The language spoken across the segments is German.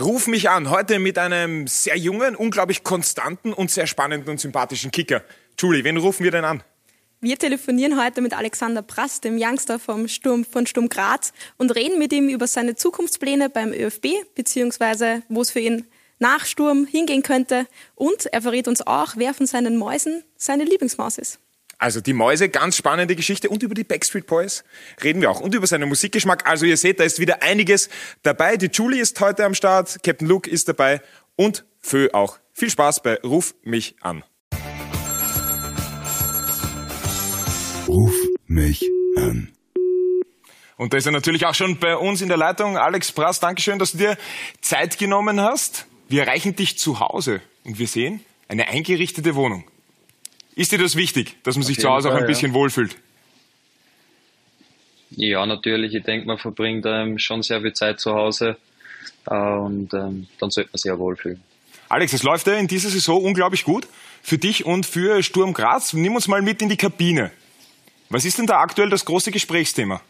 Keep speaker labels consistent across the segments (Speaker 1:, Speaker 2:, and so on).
Speaker 1: Ruf mich an, heute mit einem sehr jungen, unglaublich konstanten und sehr spannenden und sympathischen Kicker. Julie, wen rufen wir denn an?
Speaker 2: Wir telefonieren heute mit Alexander Prass, dem Youngster vom Sturm, von Sturm Graz, und reden mit ihm über seine Zukunftspläne beim ÖFB, beziehungsweise wo es für ihn nach Sturm hingehen könnte. Und er verrät uns auch, wer von seinen Mäusen seine Lieblingsmaus ist.
Speaker 1: Also die Mäuse, ganz spannende Geschichte. Und über die Backstreet Boys reden wir auch. Und über seinen Musikgeschmack. Also ihr seht, da ist wieder einiges dabei. Die Julie ist heute am Start, Captain Luke ist dabei und Fö auch. Viel Spaß bei Ruf mich an.
Speaker 3: Ruf mich an.
Speaker 1: Und da ist er natürlich auch schon bei uns in der Leitung. Alex Prass, Dankeschön, dass du dir Zeit genommen hast. Wir erreichen dich zu Hause und wir sehen eine eingerichtete Wohnung. Ist dir das wichtig, dass man Auf sich zu Hause Fall, auch ein bisschen ja. wohlfühlt?
Speaker 4: Ja, natürlich. Ich denke, man verbringt ähm, schon sehr viel Zeit zu Hause äh, und ähm, dann sollte man sich ja wohlfühlen.
Speaker 1: Alex, es läuft ja in dieser Saison unglaublich gut für dich und für Sturm Graz. Nimm uns mal mit in die Kabine. Was ist denn da aktuell das große Gesprächsthema?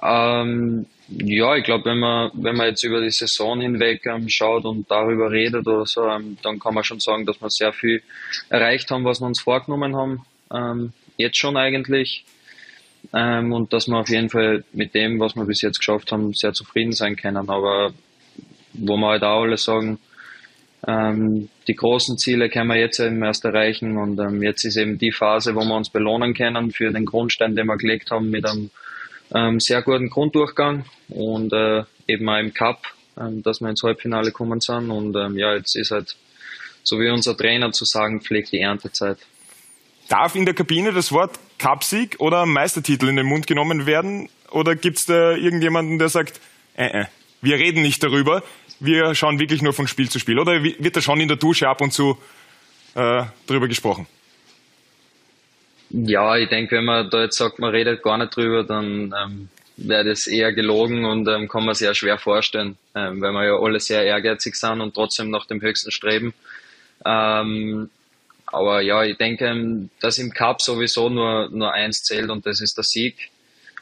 Speaker 4: Ähm, ja, ich glaube, wenn man, wenn man jetzt über die Saison hinweg ähm, schaut und darüber redet oder so, ähm, dann kann man schon sagen, dass wir sehr viel erreicht haben, was wir uns vorgenommen haben. Ähm, jetzt schon eigentlich. Ähm, und dass wir auf jeden Fall mit dem, was wir bis jetzt geschafft haben, sehr zufrieden sein können. Aber wo wir halt auch alle sagen, ähm, die großen Ziele können wir jetzt eben erst erreichen und ähm, jetzt ist eben die Phase, wo wir uns belohnen können für den Grundstein, den wir gelegt haben mit einem ähm, sehr guten Grunddurchgang und äh, eben auch im Cup, ähm, dass wir ins Halbfinale kommen sind. Und ähm, ja, jetzt ist halt, so wie unser Trainer zu sagen pflegt, die Erntezeit.
Speaker 1: Darf in der Kabine das Wort Cupsieg oder Meistertitel in den Mund genommen werden? Oder gibt es da irgendjemanden, der sagt, äh, äh, wir reden nicht darüber, wir schauen wirklich nur von Spiel zu Spiel? Oder wird da schon in der Dusche ab und zu äh, drüber gesprochen?
Speaker 4: Ja, ich denke, wenn man da jetzt sagt, man redet gar nicht drüber, dann ähm, wäre das eher gelogen und ähm, kann man ja schwer vorstellen, ähm, weil wir ja alle sehr ehrgeizig sind und trotzdem nach dem Höchsten streben. Ähm, aber ja, ich denke, ähm, dass im Cup sowieso nur, nur eins zählt und das ist der Sieg.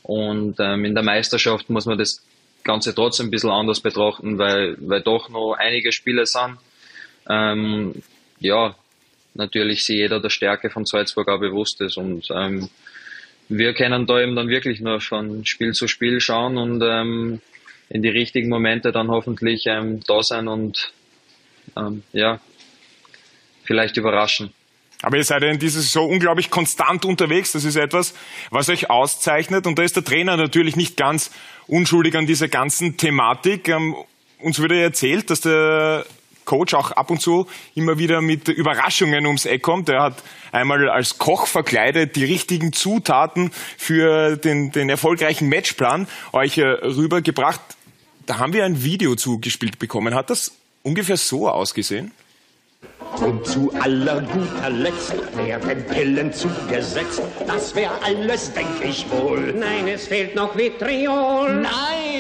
Speaker 4: Und ähm, in der Meisterschaft muss man das Ganze trotzdem ein bisschen anders betrachten, weil, weil doch noch einige Spiele sind. Ja, natürlich sich jeder der Stärke von Salzburg auch bewusst ist. Und ähm, wir können da eben dann wirklich nur von Spiel zu Spiel schauen und ähm, in die richtigen Momente dann hoffentlich ähm, da sein und ähm, ja, vielleicht überraschen.
Speaker 1: Aber ihr seid ja in dieser Saison unglaublich konstant unterwegs. Das ist etwas, was euch auszeichnet. Und da ist der Trainer natürlich nicht ganz unschuldig an dieser ganzen Thematik. Ähm, uns wurde erzählt, dass der Coach auch ab und zu immer wieder mit Überraschungen ums Eck kommt. Er hat einmal als Koch verkleidet die richtigen Zutaten für den, den erfolgreichen Matchplan euch äh, rübergebracht. Da haben wir ein Video zugespielt bekommen. Hat das ungefähr so ausgesehen?
Speaker 5: Und zu aller guter Letzt werden Pillen zugesetzt. Das wäre alles, denk ich wohl.
Speaker 6: Nein, es fehlt noch Vitriol.
Speaker 5: Nein,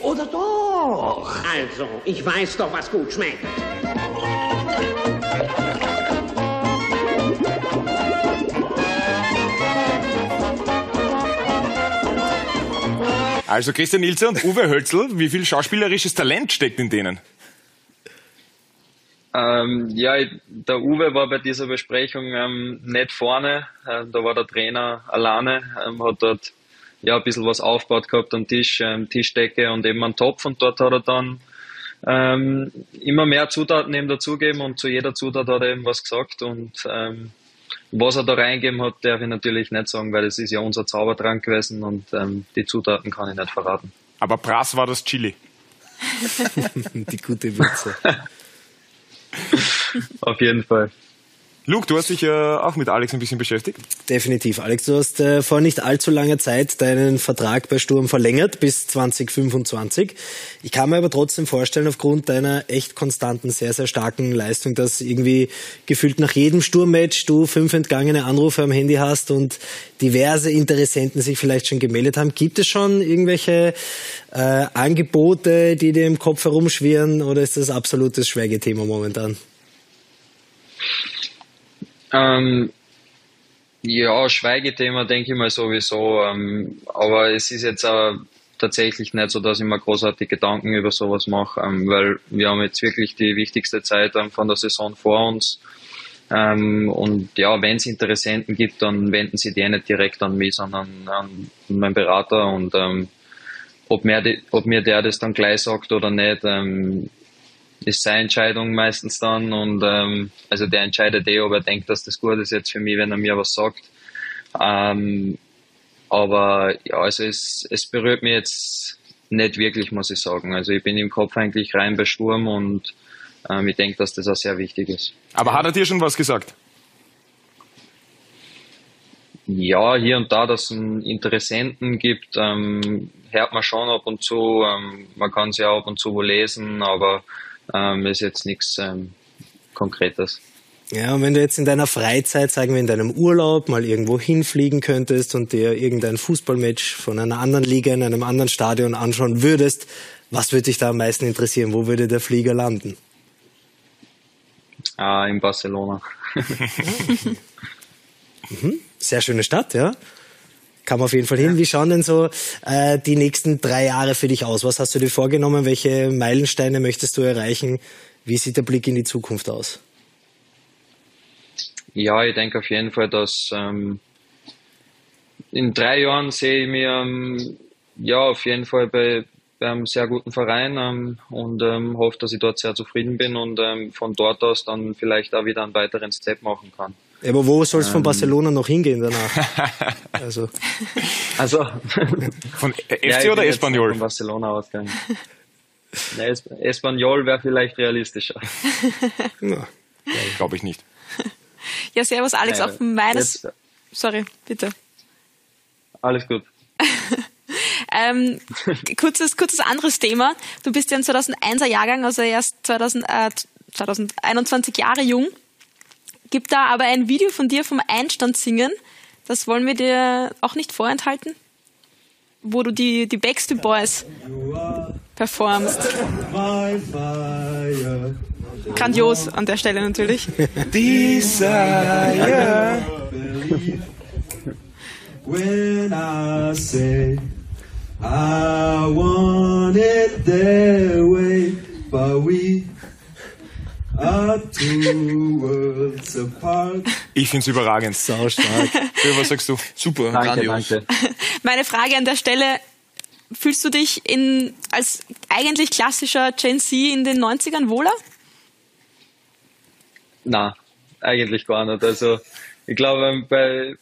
Speaker 5: oder doch?
Speaker 6: Also, ich weiß doch, was gut schmeckt.
Speaker 1: Also Christian Ilse und Uwe Hölzl, wie viel schauspielerisches Talent steckt in denen?
Speaker 4: Ähm, ja, der Uwe war bei dieser Besprechung ähm, nicht vorne. Ähm, da war der Trainer alleine, ähm, hat dort ja ein bisschen was aufgebaut gehabt am Tisch, ähm, Tischdecke und eben einen Topf und dort hat er dann ähm, immer mehr Zutaten eben dazugeben und zu jeder Zutat hat er eben was gesagt und ähm, was er da reingeben hat, darf ich natürlich nicht sagen, weil es ist ja unser Zaubertrank gewesen und ähm, die Zutaten kann ich nicht verraten.
Speaker 1: Aber Brass war das Chili.
Speaker 7: die gute Würze.
Speaker 4: Auf jeden Fall.
Speaker 1: Luke, du hast dich ja auch mit Alex ein bisschen beschäftigt.
Speaker 7: Definitiv. Alex, du hast äh, vor nicht allzu langer Zeit deinen Vertrag bei Sturm verlängert bis 2025. Ich kann mir aber trotzdem vorstellen, aufgrund deiner echt konstanten, sehr, sehr starken Leistung, dass irgendwie gefühlt nach jedem Sturmmatch du fünf entgangene Anrufe am Handy hast und diverse Interessenten sich vielleicht schon gemeldet haben. Gibt es schon irgendwelche äh, Angebote, die dir im Kopf herumschwirren oder ist das absolutes Schweigethema momentan?
Speaker 4: Ähm, ja, Schweigethema denke ich mal sowieso. Ähm, aber es ist jetzt auch tatsächlich nicht so, dass ich mir großartig Gedanken über sowas mache, ähm, weil wir haben jetzt wirklich die wichtigste Zeit ähm, von der Saison vor uns. Ähm, und ja, wenn es Interessenten gibt, dann wenden sie die nicht direkt an mich, sondern an meinen Berater. Und ähm, ob, mir ob mir der das dann gleich sagt oder nicht, ähm, ist seine Entscheidung meistens dann. Und ähm, also der entscheidet eh, ob er denkt, dass das gut ist jetzt für mich, wenn er mir was sagt. Ähm, aber ja, also es, es berührt mich jetzt nicht wirklich, muss ich sagen. Also ich bin im Kopf eigentlich rein bei Sturm und ähm, ich denke, dass das auch sehr wichtig ist.
Speaker 1: Aber hat er dir schon was gesagt?
Speaker 4: Ja, hier und da, dass es einen Interessenten gibt, ähm, hört man schon ab und zu. Ähm, man kann es ja ab und zu wo lesen, aber ähm, ist jetzt nichts ähm, Konkretes.
Speaker 7: Ja, und wenn du jetzt in deiner Freizeit, sagen wir in deinem Urlaub, mal irgendwo hinfliegen könntest und dir irgendein Fußballmatch von einer anderen Liga in einem anderen Stadion anschauen würdest, was würde dich da am meisten interessieren? Wo würde der Flieger landen?
Speaker 4: Ah, in Barcelona.
Speaker 7: mhm. Sehr schöne Stadt, ja. Kann man auf jeden Fall hin. Wie schauen denn so äh, die nächsten drei Jahre für dich aus? Was hast du dir vorgenommen? Welche Meilensteine möchtest du erreichen? Wie sieht der Blick in die Zukunft aus?
Speaker 4: Ja, ich denke auf jeden Fall, dass ähm, in drei Jahren sehe ich mir ähm, ja auf jeden Fall bei, bei einem sehr guten Verein ähm, und ähm, hoffe, dass ich dort sehr zufrieden bin und ähm, von dort aus dann vielleicht auch wieder einen weiteren Step machen kann.
Speaker 7: Ja, aber wo soll es von ähm. Barcelona noch hingehen danach?
Speaker 4: also, also
Speaker 1: von FC ja, oder Espanyol?
Speaker 4: Von Barcelona ausgegangen. Ja, Espanyol wäre vielleicht realistischer.
Speaker 1: Ja, Glaube ich nicht.
Speaker 2: Ja, servus Alex, auf meines... Jetzt. Sorry, bitte.
Speaker 4: Alles gut.
Speaker 2: ähm, kurzes, kurzes anderes Thema. Du bist ja ein 2001er Jahrgang, also erst 2000, äh, 2021 Jahre jung. Gibt da aber ein Video von dir vom Einstand singen. Das wollen wir dir auch nicht vorenthalten. Wo du die, die Backstreet Boys performst. Grandios an der Stelle natürlich. Desire. When I say I want it their way, but we
Speaker 1: ich finde es überragend.
Speaker 7: Sau stark.
Speaker 1: Was sagst du?
Speaker 4: Super, danke, grandios. Danke.
Speaker 2: Meine Frage an der Stelle, fühlst du dich in, als eigentlich klassischer Gen Z in den 90ern wohler?
Speaker 4: Na, eigentlich gar nicht. Also ich glaube, bei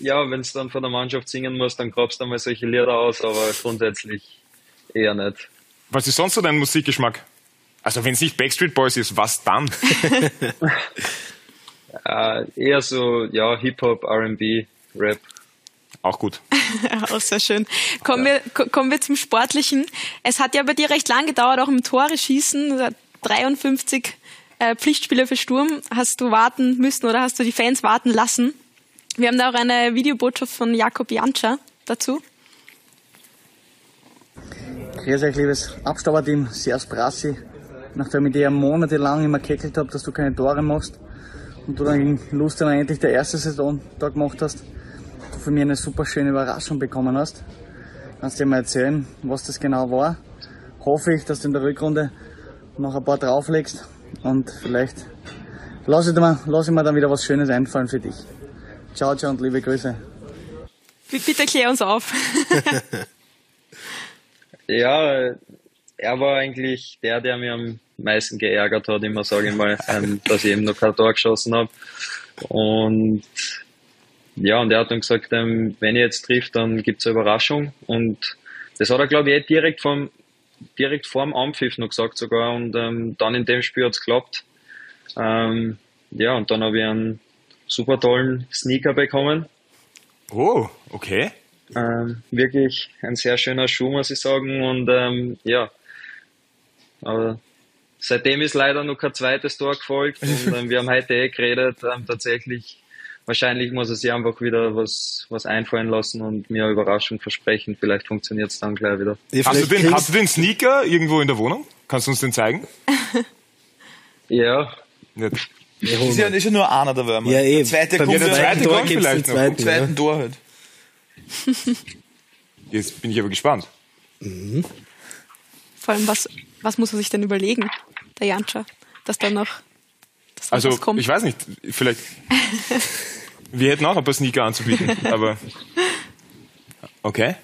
Speaker 4: ja, wenn es dann von der Mannschaft singen muss, dann grabst du mal solche Lieder aus, aber grundsätzlich eher nicht.
Speaker 1: Was ist sonst so dein Musikgeschmack? Also wenn es nicht Backstreet Boys ist, was dann?
Speaker 4: äh, eher so, ja, Hip-Hop, R&B, Rap.
Speaker 1: Auch gut.
Speaker 2: auch sehr schön. Kommen, ja. wir, kommen wir zum Sportlichen. Es hat ja bei dir recht lang gedauert, auch im Tore schießen. 53 äh, Pflichtspiele für Sturm. Hast du warten müssen oder hast du die Fans warten lassen? Wir haben da auch eine Videobotschaft von Jakob Jantscher dazu.
Speaker 8: Grüß euch, liebes Abstauberteam, Servus Brassi nachdem ich dir monatelang immer gekeckelt habe, dass du keine Tore machst und du dann in Lustenau endlich der erste Saison da gemacht hast, du von mir eine super schöne Überraschung bekommen hast. Kannst dir mal erzählen, was das genau war? Hoffe ich, dass du in der Rückrunde noch ein paar drauflegst und vielleicht lasse ich, mir, lass ich mir dann wieder was Schönes einfallen für dich. Ciao, ciao und liebe Grüße.
Speaker 2: Bitte klär uns auf.
Speaker 4: ja, er war eigentlich der, der mir am meisten geärgert hat, immer sage ich mal, ähm, dass ich eben noch kein Tor geschossen habe. Und ja, und er hat dann gesagt, ähm, wenn ich jetzt trifft, dann gibt's eine Überraschung. Und das hat er, glaube ich, eh direkt vom direkt vorm Anpfiff noch gesagt sogar. Und ähm, dann in dem Spiel hat's geklappt. Ähm, ja, und dann habe ich einen super tollen Sneaker bekommen.
Speaker 1: Oh, okay.
Speaker 4: Ähm, wirklich ein sehr schöner Schuh, muss ich sagen. Und ähm, ja, aber seitdem ist leider noch kein zweites Tor gefolgt und ähm, wir haben heute eh geredet, ähm, tatsächlich wahrscheinlich muss er sich einfach wieder was, was einfallen lassen und mir eine Überraschung versprechen. Vielleicht funktioniert es dann gleich wieder.
Speaker 1: Hast du, den, hast du den Sneaker irgendwo in der Wohnung? Kannst du uns den zeigen?
Speaker 4: ja.
Speaker 9: Nicht. Ist ja, ist ja nur einer der Würmer.
Speaker 7: Ja, eben.
Speaker 9: Der zweite kommt,
Speaker 1: der zweite kommt vielleicht
Speaker 9: noch. Zweiten, zweiten ja. Tor halt.
Speaker 1: Jetzt bin ich aber gespannt.
Speaker 2: Mhm. Vor allem, was, was muss man sich denn überlegen, der Janscha, dass dann noch dass
Speaker 1: also, ich weiß nicht, vielleicht. wir hätten auch ein paar Sneaker anzubieten, aber. Okay.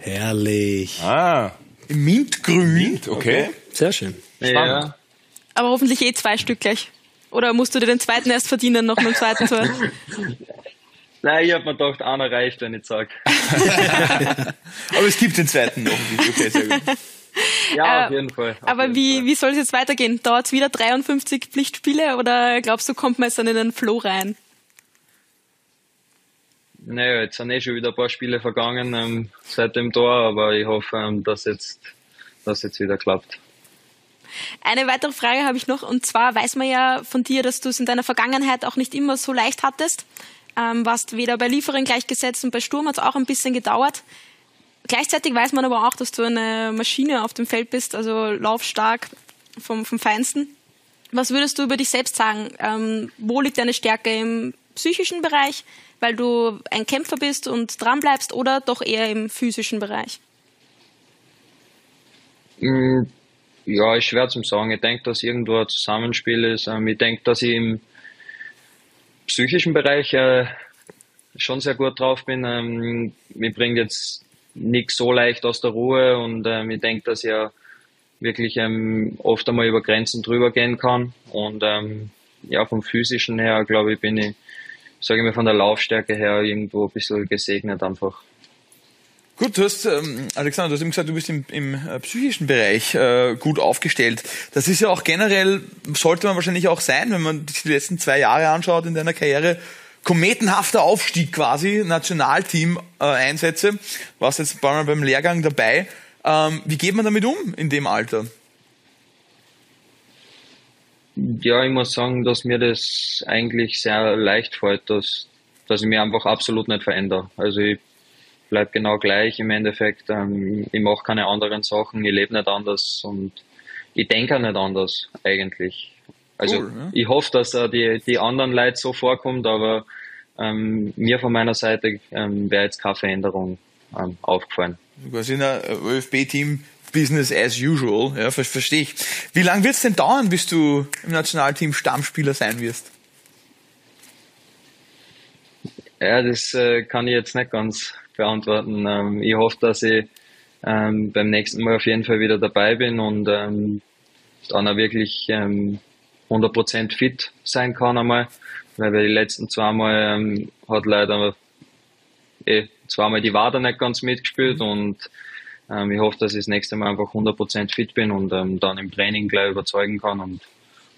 Speaker 7: Herrlich.
Speaker 1: Ah.
Speaker 9: Mintgrün.
Speaker 1: Mint, okay. okay.
Speaker 7: Sehr schön.
Speaker 4: Spannend. Ja.
Speaker 2: Aber hoffentlich eh zwei Stück gleich. Oder musst du dir den zweiten erst verdienen, noch mit dem zweiten Tor?
Speaker 4: Nein, ich hab mir gedacht, einer reicht, wenn ich sag.
Speaker 9: Aber es gibt den zweiten noch. Okay, sehr gut.
Speaker 4: Ja, äh, auf jeden Fall. Auf
Speaker 2: aber
Speaker 4: jeden
Speaker 2: wie,
Speaker 4: Fall.
Speaker 2: wie soll es jetzt weitergehen? Dauert es wieder 53 Pflichtspiele oder glaubst du, kommt man jetzt dann in den Flow rein?
Speaker 4: Naja, jetzt sind eh schon wieder ein paar Spiele vergangen ähm, seit dem Tor, aber ich hoffe, ähm, dass jetzt, dass jetzt wieder klappt.
Speaker 2: Eine weitere Frage habe ich noch, und zwar weiß man ja von dir, dass du es in deiner Vergangenheit auch nicht immer so leicht hattest. Ähm, warst weder bei Liefering gleichgesetzt und bei Sturm hat es auch ein bisschen gedauert. Gleichzeitig weiß man aber auch, dass du eine Maschine auf dem Feld bist, also laufstark vom, vom Feinsten. Was würdest du über dich selbst sagen? Ähm, wo liegt deine Stärke im psychischen Bereich, weil du ein Kämpfer bist und dranbleibst, oder doch eher im physischen Bereich?
Speaker 4: Mm, ja, ist schwer zu sagen. Ich denke, dass irgendwo ein Zusammenspiel ist. Ähm, ich denke, dass ich im psychischen Bereich äh, schon sehr gut drauf bin. Ähm, mir bringt jetzt nichts so leicht aus der Ruhe und ähm, ich denke, dass ich ja wirklich ähm, oft einmal über Grenzen drüber gehen kann und ähm, ja, vom physischen her, glaube ich, bin ich, sage ich mal, von der Laufstärke her irgendwo ein bisschen gesegnet einfach.
Speaker 9: Gut, du hast, ähm, Alexander, du hast eben gesagt, du bist im, im äh, psychischen Bereich äh, gut aufgestellt. Das ist ja auch generell, sollte man wahrscheinlich auch sein, wenn man sich die letzten zwei Jahre anschaut in deiner Karriere kometenhafter Aufstieg quasi, Nationalteam-Einsätze, äh, warst jetzt ein paar Mal beim Lehrgang dabei. Ähm, wie geht man damit um in dem Alter?
Speaker 4: Ja, ich muss sagen, dass mir das eigentlich sehr leicht fällt, dass, dass ich mich einfach absolut nicht verändere. Also ich bleibe genau gleich im Endeffekt. Ähm, ich mache keine anderen Sachen, ich lebe nicht anders und ich denke nicht anders eigentlich. Also cool, ne? ich hoffe, dass äh, die, die anderen Leute so vorkommt, aber ähm, mir von meiner Seite ähm, wäre jetzt keine Veränderung ähm, aufgefallen.
Speaker 9: Quasi in einem ÖFB-Team Business as usual, ja, verstehe ich. Wie lange wird es denn dauern, bis du im Nationalteam Stammspieler sein wirst?
Speaker 4: Ja, das äh, kann ich jetzt nicht ganz beantworten. Ähm, ich hoffe, dass ich ähm, beim nächsten Mal auf jeden Fall wieder dabei bin und ähm, dann auch wirklich ähm, 100% fit sein kann einmal, weil wir die letzten zweimal ähm, hat leider eh, zweimal die Wader nicht ganz mitgespielt und ähm, ich hoffe, dass ich das nächste Mal einfach 100% fit bin und ähm, dann im Training gleich überzeugen kann und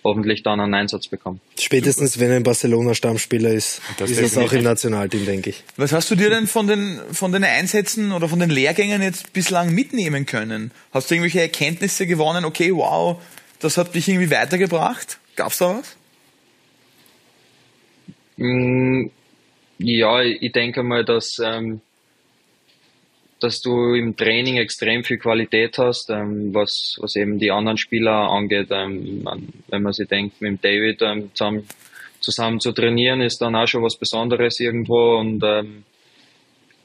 Speaker 4: hoffentlich dann einen Einsatz bekomme.
Speaker 7: Spätestens wenn er ein Barcelona-Stammspieler ist, das ist es auch im Nationalteam, denke ich.
Speaker 9: Was hast du dir denn von den, von den Einsätzen oder von den Lehrgängen jetzt bislang mitnehmen können? Hast du irgendwelche Erkenntnisse gewonnen? Okay, wow, das hat dich irgendwie weitergebracht? Gab's da was?
Speaker 4: Mm, ja, ich denke mal, dass, ähm, dass du im Training extrem viel Qualität hast, ähm, was, was eben die anderen Spieler angeht. Ähm, wenn man sich denkt, mit David ähm, zusammen, zusammen zu trainieren, ist dann auch schon was Besonderes irgendwo und ähm,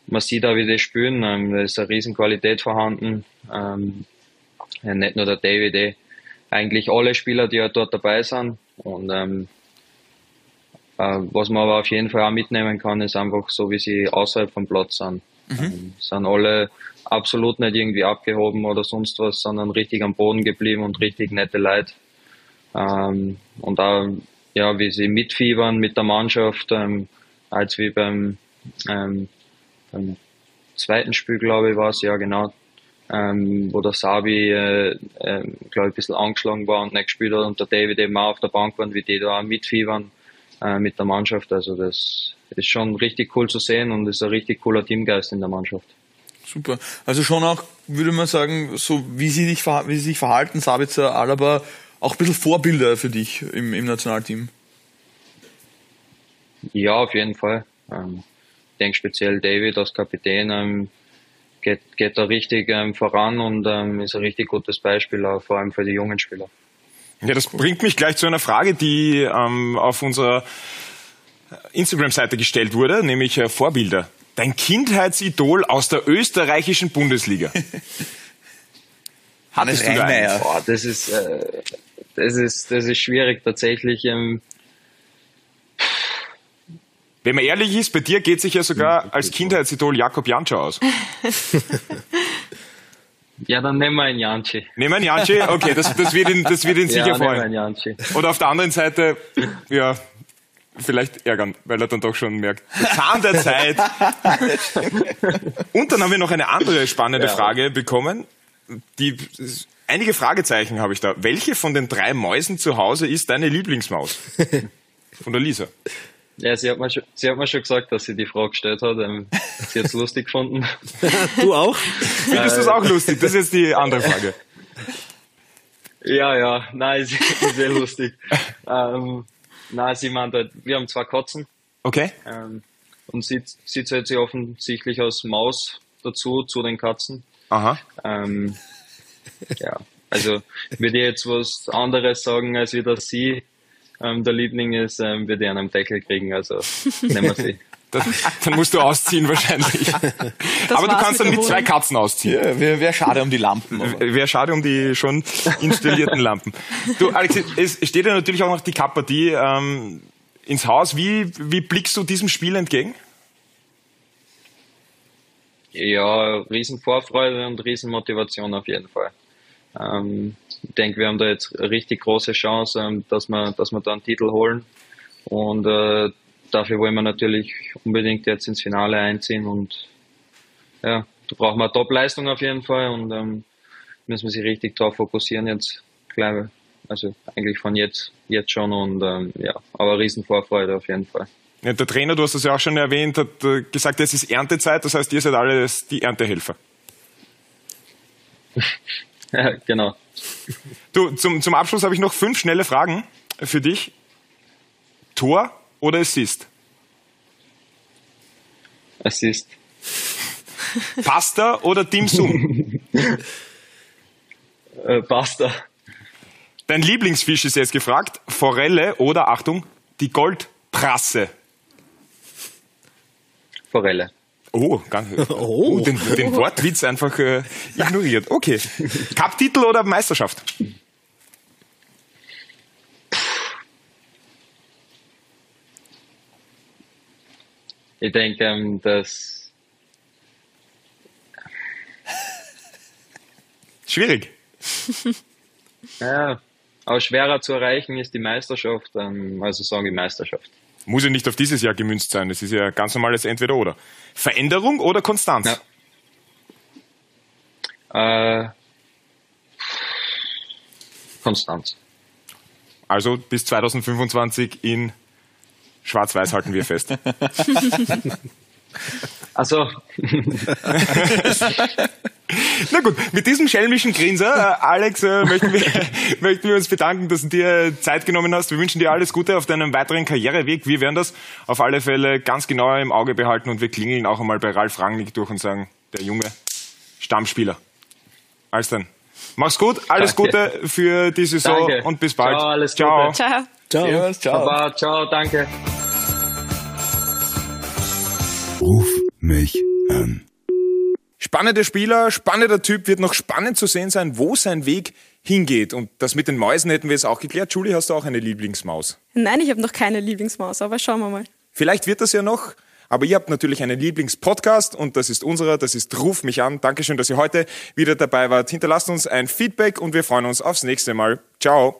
Speaker 4: man sieht auch, wie die spielen. Ähm, da ist eine riesen Qualität vorhanden. Ja, nicht nur der David, eh eigentlich alle Spieler, die halt dort dabei sind. Und ähm, äh, was man aber auf jeden Fall auch mitnehmen kann, ist einfach so, wie sie außerhalb vom Platz sind. Mhm. Ähm, sind alle absolut nicht irgendwie abgehoben oder sonst was, sondern richtig am Boden geblieben und richtig nette Leute. Ähm, und auch, ja, wie sie mitfiebern mit der Mannschaft, ähm, als wie beim, ähm, beim zweiten Spiel, glaube ich, war es, ja genau, ähm, wo der Sabi, äh, äh, glaube ich, ein bisschen angeschlagen war und nicht gespielt hat und der David eben auch auf der Bank war und wie die da auch mitfiebern äh, mit der Mannschaft. Also das ist schon richtig cool zu sehen und ist ein richtig cooler Teamgeist in der Mannschaft.
Speaker 9: Super. Also schon auch, würde man sagen, so wie sie, dich, wie sie sich verhalten, Sabitzer, Alaba, auch ein bisschen Vorbilder für dich im, im Nationalteam.
Speaker 4: Ja, auf jeden Fall. Ähm, ich denke speziell David als Kapitän ähm, geht, geht da richtig ähm, voran und ähm, ist ein richtig gutes Beispiel, auch vor allem für die jungen Spieler.
Speaker 1: Ja, das bringt mich gleich zu einer Frage, die ähm, auf unserer Instagram-Seite gestellt wurde, nämlich äh, Vorbilder. Dein Kindheitsidol aus der österreichischen Bundesliga.
Speaker 9: Hannes
Speaker 1: da
Speaker 9: Reinmeier.
Speaker 4: Boah, das ist, äh, das ist, das ist schwierig tatsächlich. Ähm,
Speaker 1: Wenn man ehrlich ist, bei dir geht sich ja sogar als Kindheitsidol Jakob Janscher aus.
Speaker 4: ja, dann nehmen wir einen Janschi.
Speaker 1: Nehmen wir einen Janschi? Okay, das, das wird ihn, das wird ihn sicher
Speaker 4: ja, nehmen wir
Speaker 1: freuen.
Speaker 4: einen.
Speaker 1: Oder auf der anderen Seite, ja, vielleicht ärgern, weil er dann doch schon merkt, der Zahn der Zeit. Und dann haben wir noch eine andere spannende
Speaker 4: Ja.
Speaker 1: Frage bekommen. Die, einige Fragezeichen habe ich da. Welche von den drei Mäusen zu Hause ist deine Lieblingsmaus? Von der Lisa.
Speaker 4: Ja, sie hat, mir schon, sie hat mir schon gesagt, dass sie die Frage gestellt hat. Ähm, sie hat es lustig gefunden.
Speaker 7: Du auch?
Speaker 1: Findest du es auch lustig? Das ist jetzt die andere Frage.
Speaker 4: Ja, ja, nein, ist, ist sehr lustig. ähm, nein, sie meint halt, wir haben zwei Katzen
Speaker 1: Okay?
Speaker 4: ähm, und sie, sie zählt sich offensichtlich als Maus dazu, zu den Katzen.
Speaker 1: Aha.
Speaker 4: Ähm, ja, also würde ich jetzt was anderes sagen, als wie dass sie ähm, der Liebling ist, ähm, würde ich einen am Deckel kriegen, also nehmen wir sie.
Speaker 1: Das, dann musst du ausziehen wahrscheinlich. Aber du kannst
Speaker 2: mit
Speaker 1: dann mit zwei. Katzen ausziehen.
Speaker 9: Ja, wäre wär schade um die Lampen.
Speaker 1: Wäre schade um die schon installierten Lampen. Du, Alex, es steht ja natürlich auch noch die Cup-Partie ähm, ins Haus. Wie, wie blickst du diesem Spiel entgegen?
Speaker 4: Ja, Riesenvorfreude und Riesenmotivation auf jeden Fall. Ähm, ich denke, wir haben da jetzt eine richtig große Chance, ähm, dass wir, dass wir da einen Titel holen. Und äh, dafür wollen wir natürlich unbedingt jetzt ins Finale einziehen. Und ja, da brauchen wir eine Top-Leistung auf jeden Fall und ähm, müssen wir sich richtig darauf fokussieren jetzt, glaube. Also eigentlich von jetzt, jetzt schon und ähm, ja, aber Riesenvorfreude auf jeden Fall.
Speaker 1: Ja, der Trainer, du hast das ja auch schon erwähnt, hat äh, gesagt, es ist Erntezeit, das heißt, ihr seid alle die Erntehelfer.
Speaker 4: Ja, genau.
Speaker 1: Du, zum, zum Abschluss habe ich noch fünf schnelle Fragen für dich. Tor oder Assist?
Speaker 4: Assist.
Speaker 1: Pasta oder Dim Sum?
Speaker 4: Äh, Pasta.
Speaker 1: Dein Lieblingsfisch ist jetzt gefragt. Forelle oder, Achtung, die Goldprasse.
Speaker 4: Forelle.
Speaker 1: Oh, ganz,
Speaker 7: Oh.
Speaker 1: oh. den, den Wortwitz einfach äh, ignoriert. Okay. Cup-Titel oder Meisterschaft?
Speaker 4: Ich denke, ähm, dass
Speaker 1: Schwierig.
Speaker 4: ja, aber schwerer zu erreichen ist die Meisterschaft, ähm, also sage ich Meisterschaft.
Speaker 1: Muss ja nicht auf dieses Jahr gemünzt sein. Es ist ja ganz normales Entweder-Oder. Veränderung oder Konstanz?
Speaker 4: Ja. Äh, Konstanz.
Speaker 1: Also bis 2025 in Schwarz-Weiß halten wir fest.
Speaker 4: Also,
Speaker 1: Na gut, mit diesem schelmischen Grinser, äh, Alex, äh, möchten, wir, möchten wir uns bedanken, dass du dir Zeit genommen hast. Wir wünschen dir alles Gute auf deinem weiteren Karriereweg. Wir werden das auf alle Fälle ganz genau im Auge behalten und wir klingeln auch einmal bei Ralf Rangnick durch und sagen, der junge Stammspieler. Alles dann. Mach's gut, alles
Speaker 4: Danke.
Speaker 1: Gute für die Saison
Speaker 4: Danke.
Speaker 1: und bis bald.
Speaker 4: Ciao, alles
Speaker 1: Ciao.
Speaker 4: Gute.
Speaker 2: Ciao.
Speaker 7: Ciao.
Speaker 9: Servus, ciao.
Speaker 4: Baba, ciao, danke.
Speaker 3: Ruf mich an.
Speaker 1: Spannender Spieler, spannender Typ, wird noch spannend zu sehen sein, wo sein Weg hingeht. Und das mit den Mäusen hätten wir jetzt auch geklärt. Julie, hast du auch eine Lieblingsmaus?
Speaker 2: Nein, ich habe noch keine Lieblingsmaus, aber schauen wir mal.
Speaker 1: Vielleicht wird das ja noch. Aber ihr habt natürlich einen Lieblingspodcast und das ist unserer, das ist Ruf mich an. Dankeschön, dass ihr heute wieder dabei wart. Hinterlasst uns ein Feedback und wir freuen uns aufs nächste Mal. Ciao.